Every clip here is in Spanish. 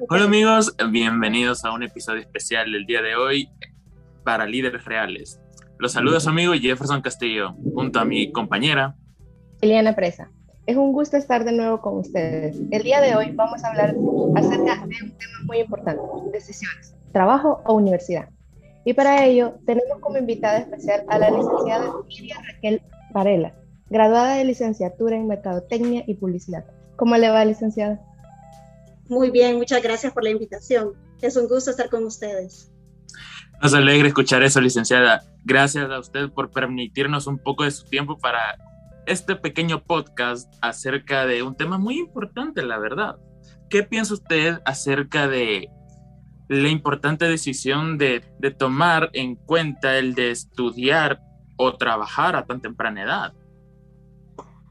Hola amigos, bienvenidos a un episodio especial del día de hoy para líderes reales. Los saludos amigo Jefferson Castillo, junto a mi compañera Eliana Presa. Es un gusto estar de nuevo con ustedes. El día de hoy vamos a hablar acerca de un tema muy importante, decisiones, trabajo o universidad. Y para ello tenemos como invitada especial a la licenciada Miriam Raquel Varela, graduada de licenciatura en Mercadotecnia y Publicidad. ¿Cómo le va, licenciada? Muy bien, muchas gracias por la invitación. Es un gusto estar con ustedes. Nos alegra escuchar eso, licenciada. Gracias a usted por permitirnos un poco de su tiempo para este pequeño podcast acerca de un tema muy importante, la verdad. ¿Qué piensa usted acerca de la importante decisión de, de tomar en cuenta el de estudiar o trabajar a tan temprana edad?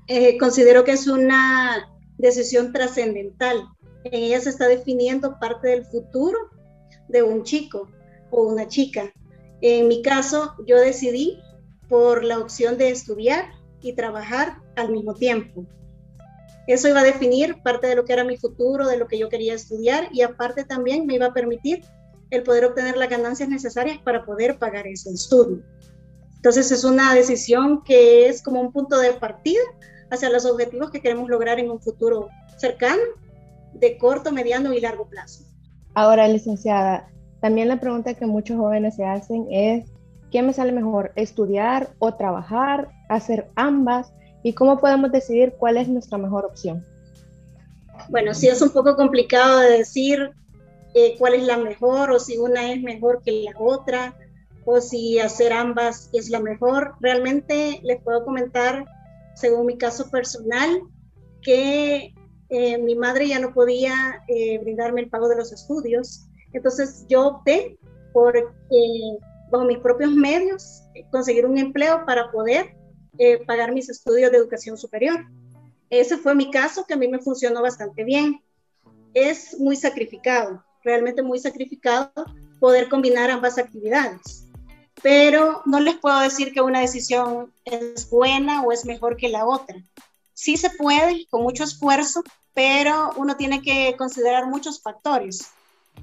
Eh, considero que es una decisión trascendental en ella se está definiendo parte del futuro de un chico o una chica. En mi caso, yo decidí por la opción de estudiar y trabajar al mismo tiempo. Eso iba a definir parte de lo que era mi futuro, de lo que yo quería estudiar y aparte también me iba a permitir el poder obtener las ganancias necesarias para poder pagar ese estudio. Entonces es una decisión que es como un punto de partida hacia los objetivos que queremos lograr en un futuro cercano de corto, mediano y largo plazo. Ahora, licenciada, también la pregunta que muchos jóvenes se hacen es, ¿qué me sale mejor, estudiar o trabajar, hacer ambas? ¿Y cómo podemos decidir cuál es nuestra mejor opción? Bueno, sí es un poco complicado de decir eh, cuál es la mejor o si una es mejor que la otra o si hacer ambas es la mejor. Realmente les puedo comentar, según mi caso personal, que eh, mi madre ya no podía eh, brindarme el pago de los estudios, entonces yo opté por, eh, bajo mis propios medios, conseguir un empleo para poder pagar mis estudios de educación superior. Ese fue mi caso, que a mí me funcionó bastante bien. Es muy sacrificado, realmente muy sacrificado poder combinar ambas actividades. Pero no les puedo decir que una decisión es buena o es mejor que la otra. Sí se puede, con mucho esfuerzo, pero uno tiene que considerar muchos factores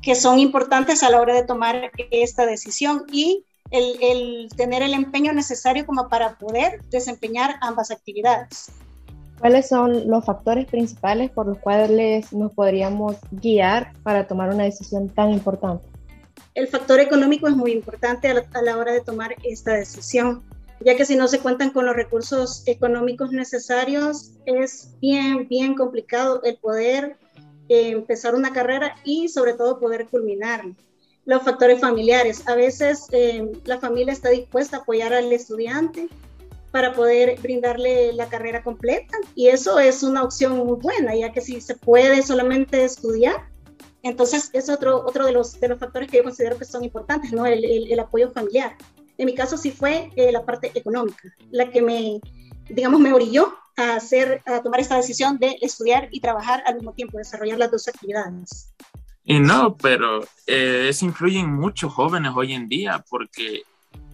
que son importantes a la hora de tomar esta decisión y el, tener el empeño necesario como para poder desempeñar ambas actividades. ¿Cuáles son los factores principales por los cuales nos podríamos guiar para tomar una decisión tan importante? El factor económico es muy importante a la hora de tomar esta decisión ya que si no se cuentan con los recursos económicos necesarios, es bien, bien complicado el poder eh, empezar una carrera y sobre todo poder culminar. Los factores familiares. A veces eh, la familia está dispuesta a apoyar al estudiante para poder brindarle la carrera completa y eso es una opción muy buena, ya que si se puede solamente estudiar, entonces es otro, otro de, los, de los factores que yo considero que son importantes, ¿no? el, el, el apoyo familiar. En mi caso sí fue eh, la parte económica, la que me, digamos, me orilló a, hacer, a tomar esta decisión de estudiar y trabajar al mismo tiempo, desarrollar las dos actividades. Y no, pero eh, eso influye en muchos jóvenes hoy en día, porque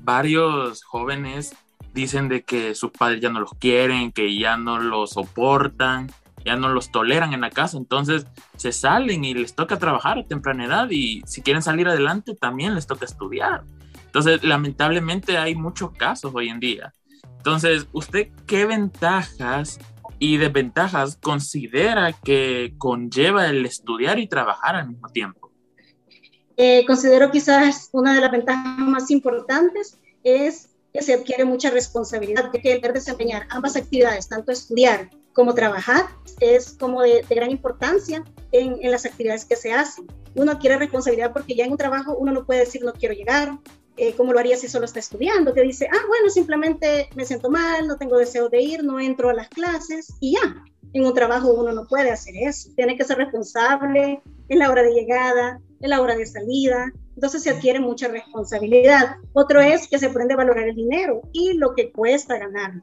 varios jóvenes dicen de que sus padres ya no los quieren, que ya no los soportan, ya no los toleran en la casa, entonces se salen y les toca trabajar a temprana edad y si quieren salir adelante también les toca estudiar. Entonces, lamentablemente hay muchos casos hoy en día. Entonces, ¿usted qué ventajas y desventajas considera que conlleva el estudiar y trabajar al mismo tiempo? Eh, considero quizás una de las ventajas más importantes es que se adquiere mucha responsabilidad, de que el desempeñar ambas actividades, tanto estudiar como trabajar, es como de, gran importancia en, las actividades que se hacen. Uno adquiere responsabilidad porque ya en un trabajo uno no puede decir no quiero llegar, eh, como lo haría si solo está estudiando, que dice, ah, bueno, simplemente me siento mal, no tengo deseo de ir, no entro a las clases y ya. En un trabajo uno no puede hacer eso, tiene que ser responsable en la hora de llegada, en la hora de salida, entonces se adquiere mucha responsabilidad. Otro es que se aprende a valorar el dinero y lo que cuesta ganar.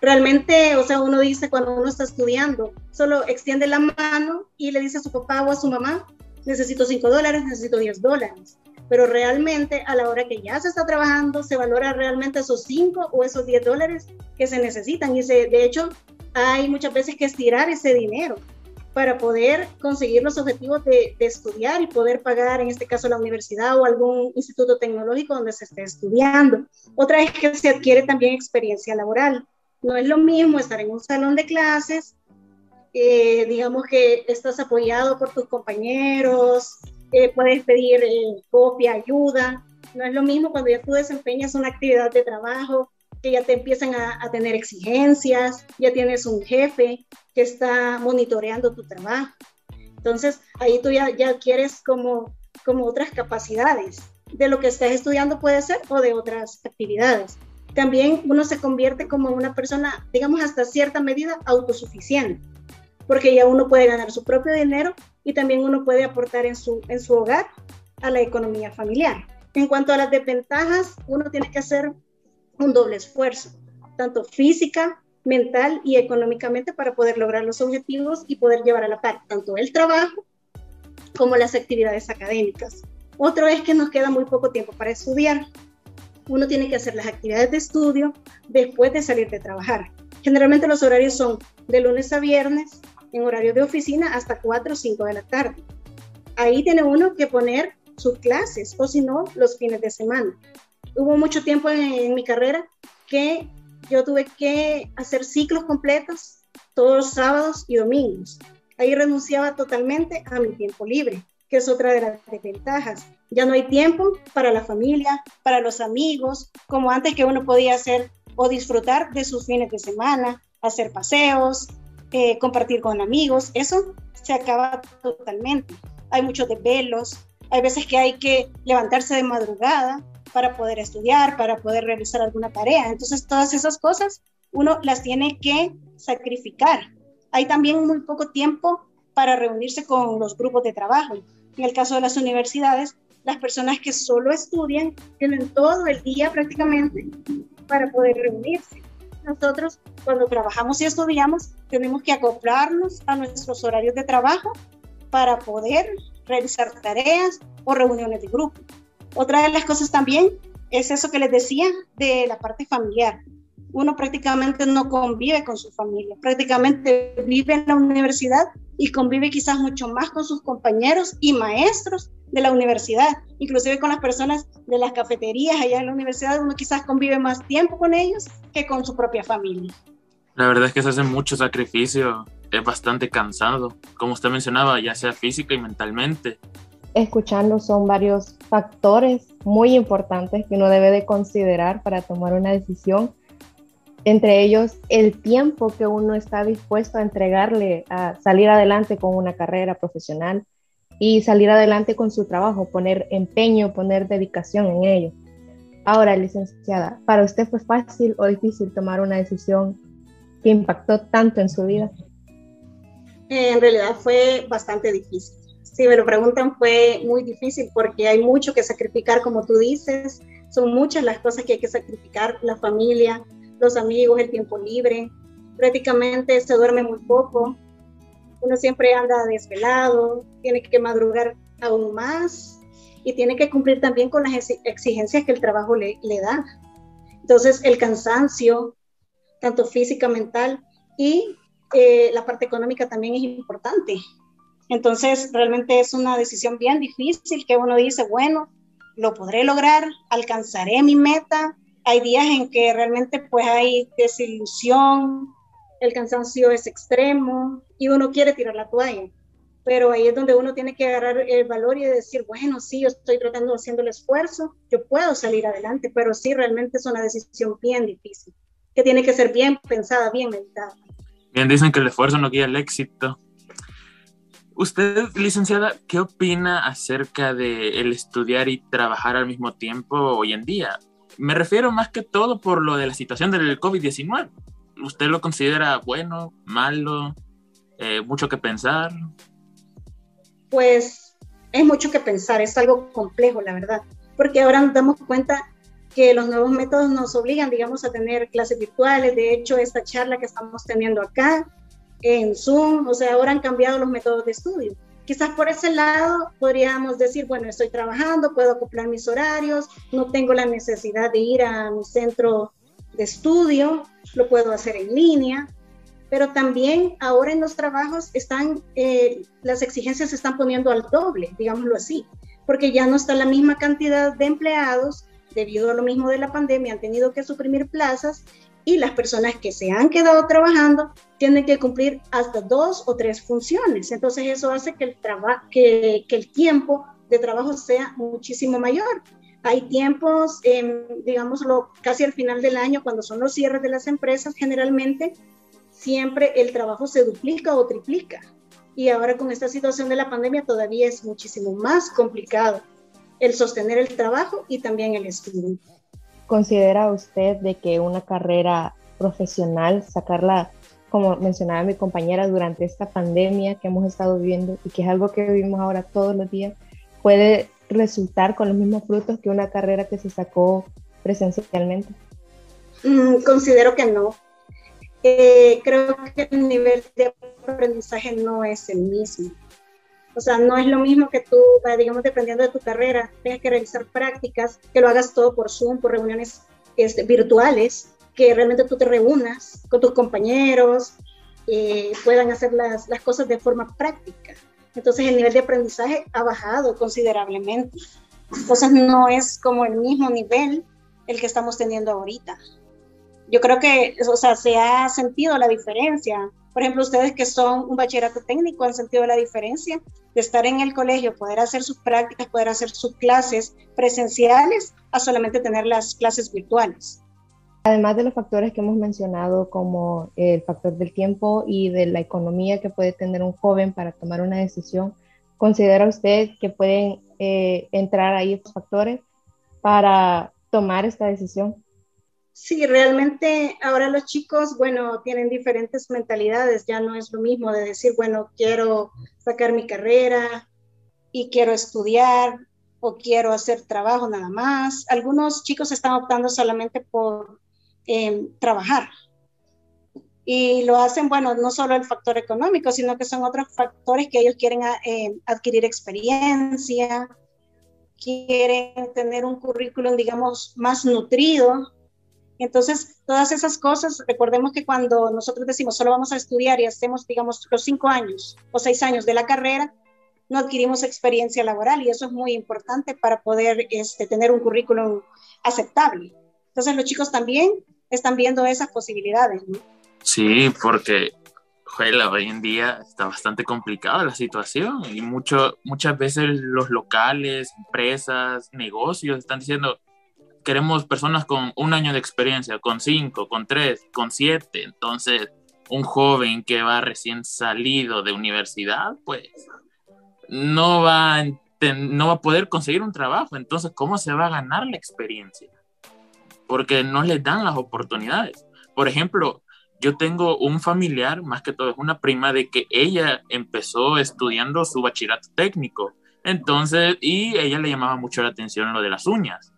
Realmente, o sea, uno dice cuando uno está estudiando, solo extiende la mano y le dice a su papá o a su mamá, necesito 5 dólares, necesito 10 dólares pero realmente a la hora que ya se está trabajando se valora realmente esos 5 o esos 10 dólares que se necesitan y se, de hecho hay muchas veces que estirar ese dinero para poder conseguir los objetivos de, estudiar y poder pagar, en este caso, la universidad o algún instituto tecnológico donde se esté estudiando. Otra es que se adquiere también experiencia laboral. No es lo mismo estar en un salón de clases, eh, digamos que estás apoyado por tus compañeros, eh, puedes pedir eh, copia, ayuda. No es lo mismo cuando ya tú desempeñas una actividad de trabajo, que ya te empiezan a, a tener exigencias, ya tienes un jefe, que está monitoreando tu trabajo. Entonces, ahí tú ya, ya quieres como, como otras capacidades de lo que estás estudiando puede ser o de otras actividades. También uno se convierte como una persona, digamos, hasta cierta medida autosuficiente, porque ya uno puede ganar su propio dinero y también uno puede aportar en su, en su hogar a la economía familiar. En cuanto a las desventajas, uno tiene que hacer un doble esfuerzo, tanto física mental y económicamente para poder lograr los objetivos y poder llevar a la par tanto el trabajo como las actividades académicas. Otro es que nos queda muy poco tiempo para estudiar. Uno tiene que hacer las actividades de estudio después de salir de trabajar. Generalmente los horarios son de lunes a viernes en horario de oficina hasta 4 o 5 de la tarde. Ahí tiene uno que poner sus clases o si no, los fines de semana. Hubo mucho tiempo en, en mi carrera que yo tuve que hacer ciclos completos todos los sábados y domingos. Ahí renunciaba totalmente a mi tiempo libre, que es otra de las desventajas. Ya no hay tiempo para la familia, para los amigos, como antes que uno podía hacer o disfrutar de sus fines de semana, hacer paseos, eh, compartir con amigos. Eso se acaba totalmente. Hay muchos desvelos, hay veces que hay que levantarse de madrugada para poder estudiar, para poder realizar alguna tarea. Entonces, todas esas cosas uno las tiene que sacrificar. Hay también muy poco tiempo para reunirse con los grupos de trabajo. En el caso de las universidades, las personas que solo estudian tienen todo el día prácticamente para poder reunirse. Nosotros, cuando trabajamos y estudiamos, tenemos que acoplarnos a nuestros horarios de trabajo para poder realizar tareas o reuniones de grupo. Otra de las cosas también es eso que les decía de la parte familiar. Uno prácticamente no convive con su familia, prácticamente vive en la universidad y convive quizás mucho más con sus compañeros y maestros de la universidad, inclusive con las personas de las cafeterías allá en la universidad, uno quizás convive más tiempo con ellos que con su propia familia. La verdad es que se hace mucho sacrificio, es bastante cansado, como usted mencionaba, ya sea física y mentalmente escuchando son varios factores muy importantes que uno debe de considerar para tomar una decisión. Entre ellos, el tiempo que uno está dispuesto a entregarle a salir adelante con una carrera profesional y salir adelante con su trabajo, poner empeño, poner dedicación en ello. Ahora, licenciada, ¿para usted fue fácil o difícil tomar una decisión que impactó tanto en su vida? En realidad fue bastante difícil si me lo preguntan, fue muy difícil porque hay mucho que sacrificar, como tú dices. Son muchas las cosas que hay que sacrificar, la familia, los amigos, el tiempo libre. Prácticamente se duerme muy poco. Uno siempre anda desvelado, tiene que madrugar aún más y tiene que cumplir también con las exigencias que el trabajo le, le da. Entonces, el cansancio, tanto física, mental y eh, la parte económica también es importante entonces, realmente es una decisión bien difícil que uno dice, bueno, lo podré lograr, alcanzaré mi meta. Hay días en que realmente pues hay desilusión, el cansancio es extremo y uno quiere tirar la toalla. Pero ahí es donde uno tiene que agarrar el valor y decir, bueno, sí, yo estoy tratando, haciendo el esfuerzo, yo puedo salir adelante, pero sí, realmente es una decisión bien difícil, que tiene que ser bien pensada, bien meditada. Bien, dicen que el esfuerzo no guía el éxito. Usted, licenciada, ¿qué opina acerca de el estudiar y trabajar al mismo tiempo hoy en día? Me refiero más que todo por lo de la situación del COVID-19. ¿Usted lo considera bueno, malo, eh, mucho que pensar? Pues es mucho que pensar, es algo complejo, la verdad, porque ahora nos damos cuenta que los nuevos métodos nos obligan, digamos, a tener clases virtuales. De hecho, esta charla que estamos teniendo acá en Zoom, o sea, ahora han cambiado los métodos de estudio. Quizás por ese lado podríamos decir, bueno, estoy trabajando, puedo acoplar mis horarios, no tengo la necesidad de ir a mi centro de estudio, lo puedo hacer en línea, pero también ahora en los trabajos están, eh, las exigencias se están poniendo al doble, digámoslo así, porque ya no está la misma cantidad de empleados, debido a lo mismo de la pandemia, han tenido que suprimir plazas y las personas que se han quedado trabajando tienen que cumplir hasta dos o tres funciones. Entonces eso hace que el, que, que el tiempo de trabajo sea muchísimo mayor. Hay tiempos, eh, digámoslo, casi al final del año, cuando son los cierres de las empresas, generalmente siempre el trabajo se duplica o triplica. Y ahora con esta situación de la pandemia todavía es muchísimo más complicado el sostener el trabajo y también el estudio. ¿Considera usted de que una carrera profesional, sacarla, como mencionaba mi compañera, durante esta pandemia que hemos estado viviendo y que es algo que vivimos ahora todos los días, puede resultar con los mismos frutos que una carrera que se sacó presencialmente? Mm, considero que no. Eh, creo que el nivel de aprendizaje no es el mismo. O sea, no es lo mismo que tú, digamos, dependiendo de tu carrera, tengas que realizar prácticas, que lo hagas todo por Zoom, por reuniones este, virtuales, que realmente tú te reúnas con tus compañeros, eh, puedan hacer las, las cosas de forma práctica. Entonces el nivel de aprendizaje ha bajado considerablemente. Entonces no es como el mismo nivel el que estamos teniendo ahorita yo creo que, o sea, se ha sentido la diferencia. Por ejemplo, ustedes que son un bachillerato técnico han sentido la diferencia de estar en el colegio, poder hacer sus prácticas, poder hacer sus clases presenciales, a solamente tener las clases virtuales. Además de los factores que hemos mencionado, como el factor del tiempo y de la economía que puede tener un joven para tomar una decisión, ¿considera usted que pueden eh, entrar ahí estos factores para tomar esta decisión? Sí, realmente ahora los chicos, bueno, tienen diferentes mentalidades, ya no es lo mismo de decir, bueno, quiero sacar mi carrera y quiero estudiar o quiero hacer trabajo nada más. Algunos chicos están optando solamente por em, trabajar. Y lo hacen, bueno, no solo el factor económico, sino que son otros factores que ellos quieren eh, adquirir experiencia, quieren tener un currículum, digamos, más nutrido entonces, todas esas cosas, recordemos que cuando nosotros decimos solo vamos a estudiar y hacemos, digamos, los cinco años o seis años de la carrera, no adquirimos experiencia laboral y eso es muy importante para poder este, tener un currículum aceptable. Entonces, los chicos también están viendo esas posibilidades. Sí, porque hoy en día está bastante complicada la situación y mucho, muchas veces los locales, empresas, negocios están diciendo, queremos personas con un año de experiencia, con cinco, con tres, con siete. Entonces, un joven que va recién salido de universidad, pues no va, no va a poder conseguir un trabajo. Entonces, ¿cómo se va a ganar la experiencia? Porque no les dan las oportunidades. Por ejemplo, yo tengo un familiar, más que todo es una prima, de que ella empezó estudiando su bachillerato técnico. Entonces, y ella le llamaba mucho la atención lo de las uñas.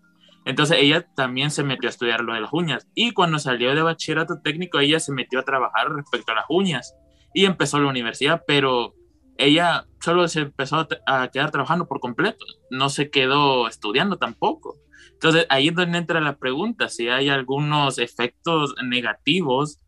Entonces ella también se metió a estudiar lo de las uñas y cuando salió de bachillerato técnico ella se metió a trabajar respecto a las uñas y empezó la universidad, pero ella solo se empezó a quedar trabajando por completo, no se quedó estudiando tampoco. Entonces ahí es donde entra la pregunta, si hay algunos efectos negativos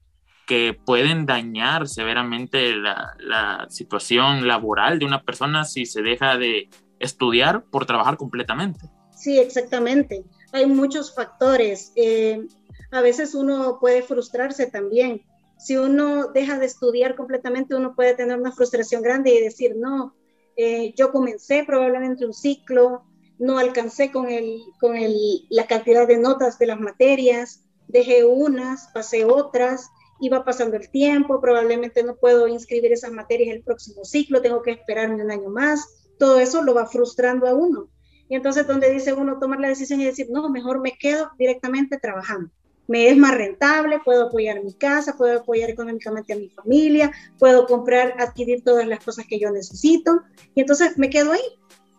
que pueden dañar severamente la, la situación laboral de una persona si se deja de estudiar por trabajar completamente. Sí, exactamente hay muchos factores. Eh, a veces uno puede frustrarse también. Si uno deja de estudiar completamente, uno puede tener una frustración grande y decir, no, eh, yo comencé probablemente un ciclo, no alcancé con, el, con el, la cantidad de notas de las materias, dejé unas, pasé otras, iba pasando el tiempo, probablemente no puedo inscribir esas materias el próximo ciclo, tengo que esperarme un año más. Todo eso lo va frustrando a uno. Y entonces donde dice uno tomar la decisión y decir, no, mejor me quedo directamente trabajando. Me es más rentable, puedo apoyar mi casa, puedo apoyar económicamente a mi familia, puedo comprar, adquirir todas las cosas que yo necesito. Y entonces me quedo ahí.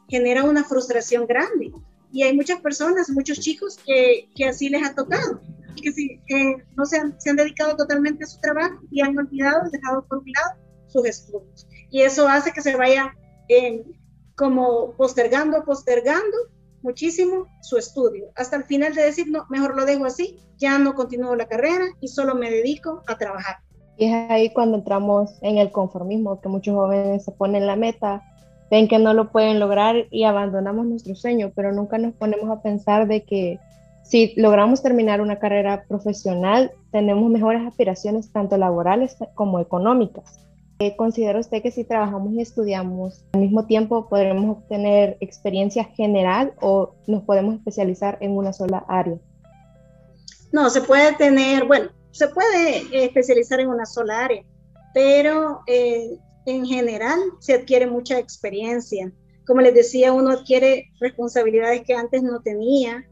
Genera una frustración grande. Y hay muchas personas, muchos chicos que, que así les ha tocado, que si, no se han, se han dedicado totalmente a su trabajo y han olvidado, dejado por un lado sus estudios. Y eso hace que se vaya en como postergando, postergando muchísimo su estudio, hasta el final de decir, no, mejor lo dejo así, ya no continúo la carrera y solo me dedico a trabajar. Y es ahí cuando entramos en el conformismo, que muchos jóvenes se ponen la meta, ven que no lo pueden lograr y abandonamos nuestro sueño, pero nunca nos ponemos a pensar de que si logramos terminar una carrera profesional, tenemos mejores aspiraciones tanto laborales como económicas. Eh, ¿Considera usted que si trabajamos y estudiamos al mismo tiempo podremos obtener experiencia general o nos podemos especializar en una sola área? No, se puede tener, bueno, se puede especializar en una sola área, pero eh, en general se adquiere mucha experiencia. Como les decía, uno adquiere responsabilidades que antes no tenía,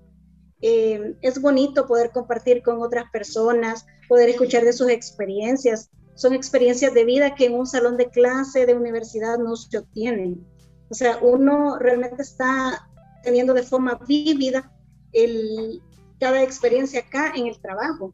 eh, es bonito poder compartir con otras personas, poder escuchar de sus experiencias. Son experiencias de vida que en un salón de clase de universidad no se obtienen. O sea, uno realmente está teniendo de forma vívida cada experiencia acá en el trabajo.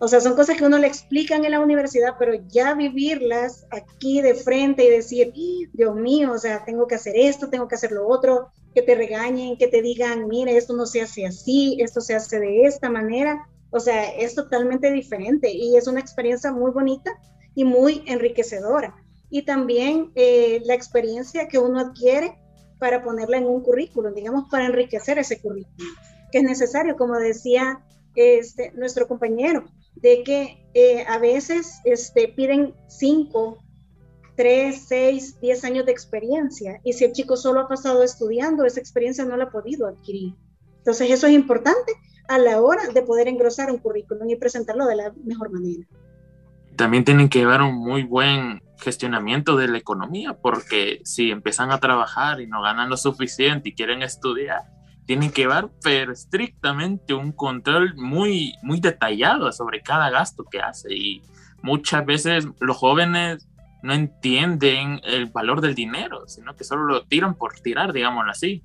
O sea, son cosas que uno le explican en la universidad, pero ya vivirlas aquí de frente y decir, Dios mío, o sea, tengo que hacer esto, tengo que hacer lo otro, que te regañen, que te digan, mire, esto no se hace así, esto se hace de esta manera. O sea, es totalmente diferente y es una experiencia muy bonita y muy enriquecedora. Y también eh, la experiencia que uno adquiere para ponerla en un currículum, digamos, para enriquecer ese currículum, que es necesario, como decía este, nuestro compañero, de que eh, a veces este, piden cinco, tres, seis, diez años de experiencia y si el chico solo ha pasado estudiando, esa experiencia no la ha podido adquirir. Entonces eso es importante a la hora de poder engrosar un currículum y presentarlo de la mejor manera. También tienen que llevar un muy buen gestionamiento de la economía, porque si empiezan a trabajar y no ganan lo suficiente y quieren estudiar, tienen que llevar pero estrictamente un control muy, muy detallado sobre cada gasto que hace y muchas veces los jóvenes no entienden el valor del dinero, sino que solo lo tiran por tirar, digámoslo así.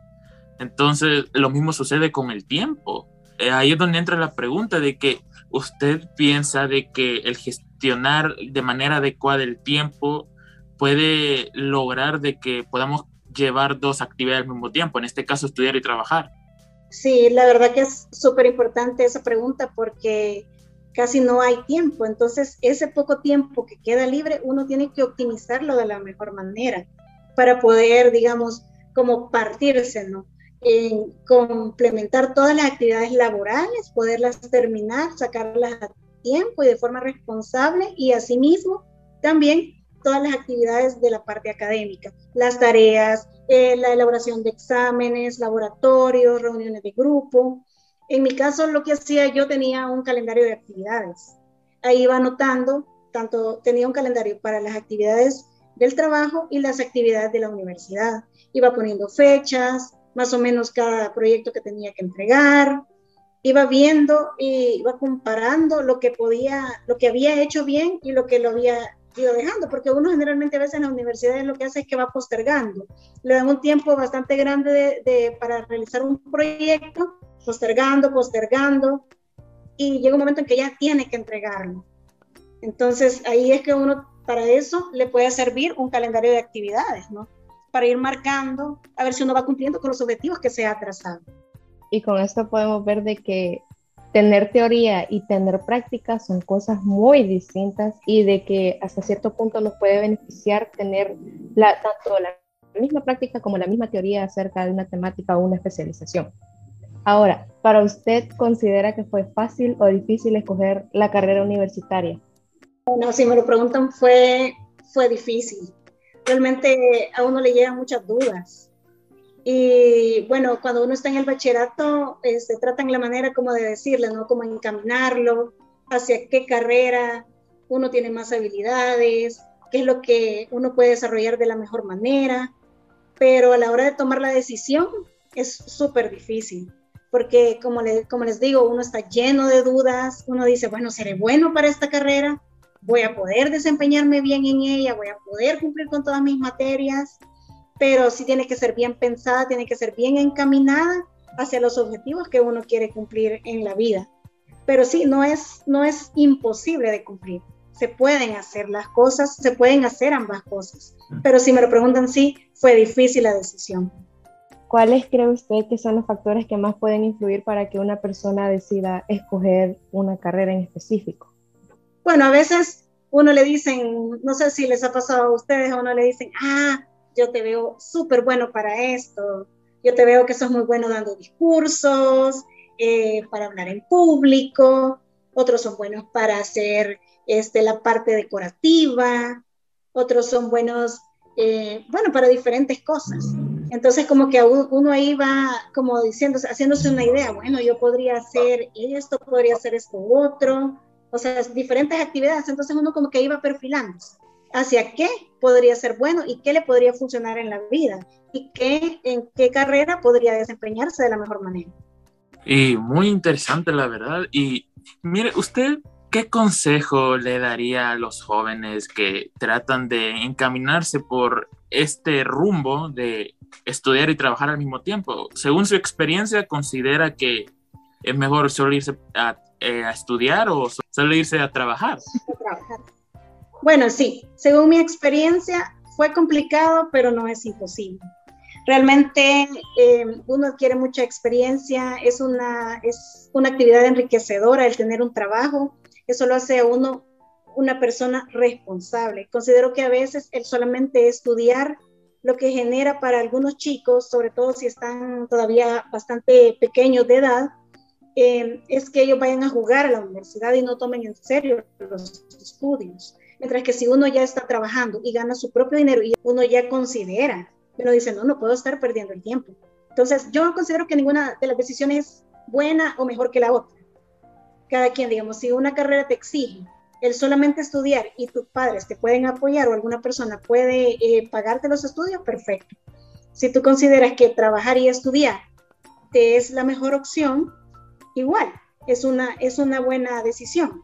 Entonces, lo mismo sucede con el tiempo. Eh, ahí es donde entra la pregunta de que usted piensa de que el gestionar de manera adecuada el tiempo puede lograr de que podamos llevar dos actividades al mismo tiempo, en este caso estudiar y trabajar? Sí, la verdad que es súper importante esa pregunta porque casi no hay tiempo. Entonces, ese poco tiempo que queda libre, uno tiene que optimizarlo de la mejor manera para poder, digamos, como partirse, ¿no? En complementar todas las actividades laborales, poderlas terminar, sacarlas a tiempo y de forma responsable y asimismo también todas las actividades de la parte académica, las tareas, eh, la elaboración de exámenes, laboratorios, reuniones de grupo. En mi caso, lo que hacía, yo tenía un calendario de actividades. Ahí iba anotando, tanto tenía un calendario para las actividades del trabajo y las actividades de la universidad. Iba poniendo fechas, más o menos cada proyecto que tenía que entregar. Iba viendo y iba comparando lo que podía, lo que había hecho bien y lo que lo había ido dejando, porque uno generalmente a veces en la universidad lo que hace es que va postergando. Le dan un tiempo bastante grande de, para realizar un proyecto, postergando, postergando, y llega un momento en que ya tiene que entregarlo. Entonces ahí es que uno para eso le puede servir un calendario de actividades, ¿no? Para ir marcando, a ver si uno va cumpliendo con los objetivos que se ha trazado. Y con esto podemos ver de que tener teoría y tener práctica son cosas muy distintas y de que hasta cierto punto nos puede beneficiar tener la, tanto la misma práctica como la misma teoría acerca de una temática o una especialización. Ahora, ¿para usted considera que fue fácil o difícil escoger la carrera universitaria? No, si me lo preguntan, fue, fue difícil. Realmente a uno le llegan muchas dudas y bueno, cuando uno está en el bachillerato, se este, tratan la manera como de decirle, ¿no? Como encaminarlo, hacia qué carrera uno tiene más habilidades, qué es lo que uno puede desarrollar de la mejor manera. Pero a la hora de tomar la decisión es súper difícil, porque como, como les digo, uno está lleno de dudas, uno dice, bueno, seré bueno para esta carrera, voy a poder desempeñarme bien en ella, voy a poder cumplir con todas mis materias pero sí tiene que ser bien pensada, tiene que ser bien encaminada hacia los objetivos que uno quiere cumplir en la vida. Pero sí, no es, no es imposible de cumplir. Se pueden hacer las cosas, se pueden hacer ambas cosas. Pero si me lo preguntan, sí, fue difícil la decisión. ¿Cuáles cree usted que son los factores que más pueden influir para que una persona decida escoger una carrera en específico? Bueno, a veces uno le dicen, no sé si les ha pasado a ustedes, a uno le dicen, ah, yo te veo súper bueno para esto, yo te veo que sos muy bueno dando discursos, eh, para hablar en público, otros son buenos para hacer este, la parte decorativa, otros son buenos, eh, bueno, para diferentes cosas. Entonces, como que uno ahí va como diciendo, haciéndose una idea, bueno, yo podría hacer esto, podría hacer esto otro, o sea, diferentes actividades. Entonces, uno como que iba perfilando hacia qué podría ser bueno y qué le podría funcionar en la vida y qué, en qué carrera podría desempeñarse de la mejor manera. Y muy interesante, la verdad. Y mire, usted ¿Qué consejo le daría a los jóvenes que tratan de encaminarse por este rumbo de estudiar y trabajar al mismo tiempo? Según su experiencia, ¿considera que es mejor solo irse a, eh, estudiar o solo irse a trabajar? Bueno, sí, según mi experiencia fue complicado, pero no es imposible. Realmente eh, uno adquiere mucha experiencia, es una, es una actividad enriquecedora el tener un trabajo eso lo hace a uno una persona responsable. Considero que a veces el solamente estudiar lo que genera para algunos chicos, sobre todo si están todavía bastante pequeños de edad, eh, es que ellos vayan a jugar a la universidad y no tomen en serio los estudios. Mientras que si uno ya está trabajando y gana su propio dinero y uno ya considera, uno dice, no, no puedo estar perdiendo el tiempo. Entonces, yo considero que ninguna de las decisiones es buena o mejor que la otra cada quien, digamos, si una carrera te exige el solamente estudiar y tus padres te pueden apoyar o alguna persona puede eh, pagarte los estudios, perfecto. Si tú consideras que trabajar y estudiar te es la mejor opción, igual, es una, es una buena decisión.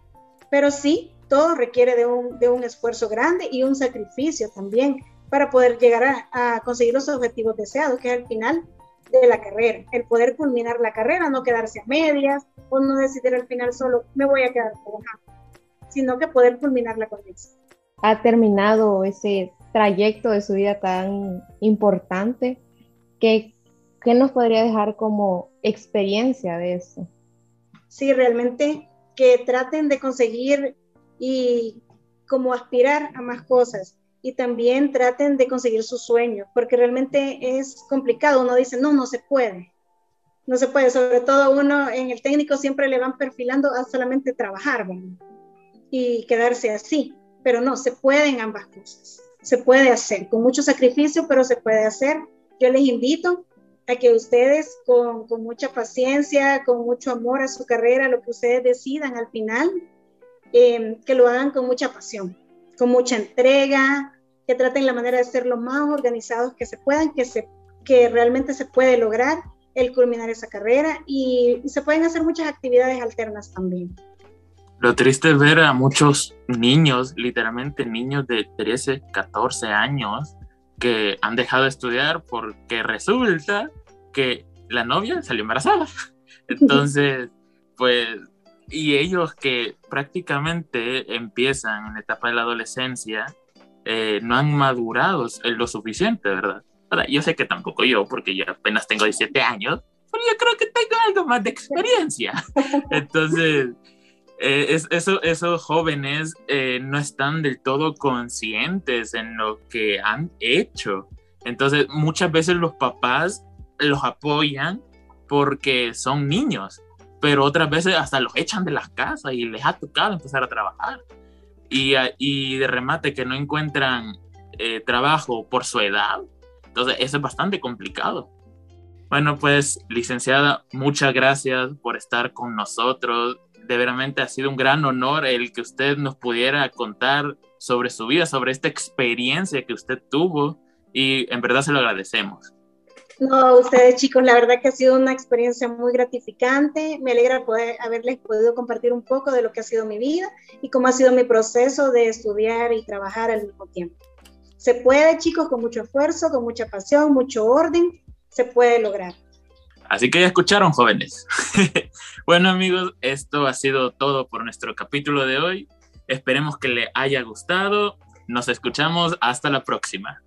Pero sí, todo requiere de un, de un esfuerzo grande y un sacrificio también para poder llegar a, a conseguir los objetivos deseados, que al final de la carrera, el poder culminar la carrera, no quedarse a medias o no decidir al final solo me voy a quedar trabajando, sino que poder culminarla con éxito. Ha terminado ese trayecto de su vida tan importante, ¿qué, qué nos podría dejar como experiencia de eso? Sí, realmente que traten de conseguir y como aspirar a más cosas, y también traten de conseguir sus sueños, porque realmente es complicado. Uno dice, no, no se puede. No se puede, sobre todo uno en el técnico siempre le van perfilando a solamente trabajar y quedarse así, pero no, se pueden ambas cosas. Se puede hacer con mucho sacrificio, pero se puede hacer. Yo les invito a que ustedes con, con mucha paciencia, con mucho amor a su carrera, lo que ustedes decidan al final, eh, que lo hagan con mucha pasión con mucha entrega, que traten la manera de ser lo más organizados que se puedan, que, se, que realmente se puede lograr el culminar esa carrera y, se pueden hacer muchas actividades alternas también. Lo triste es ver a muchos niños, literalmente niños de 13, 14 años, que han dejado de estudiar porque resulta que la novia salió embarazada. Entonces, pues y ellos que prácticamente empiezan en la etapa de la adolescencia, eh, no han madurado lo suficiente, ¿verdad? Ahora, yo sé que tampoco yo, porque yo apenas tengo 17 años, pero yo creo que tengo algo más de experiencia. Entonces, eh, eso, esos jóvenes eh, no están del todo conscientes en lo que han hecho. Entonces, muchas veces los papás los apoyan porque son niños pero otras veces hasta los echan de las casas y les ha tocado empezar a trabajar. Y, y de remate que no encuentran eh, trabajo por su edad, entonces eso es bastante complicado. Bueno, pues licenciada, muchas gracias por estar con nosotros. De veramente ha sido un gran honor el que usted nos pudiera contar sobre su vida, sobre esta experiencia que usted tuvo y en verdad se lo agradecemos. No, ustedes chicos, la verdad que ha sido una experiencia muy gratificante. Me alegra poder haberles podido compartir un poco de lo que ha sido mi vida y cómo ha sido mi proceso de estudiar y trabajar al mismo tiempo. Se puede, chicos, con mucho esfuerzo, con mucha pasión, mucho orden, se puede lograr. Así que ya escucharon, jóvenes. bueno, amigos, esto ha sido todo por nuestro capítulo de hoy. Esperemos que le haya gustado. Nos escuchamos hasta la próxima.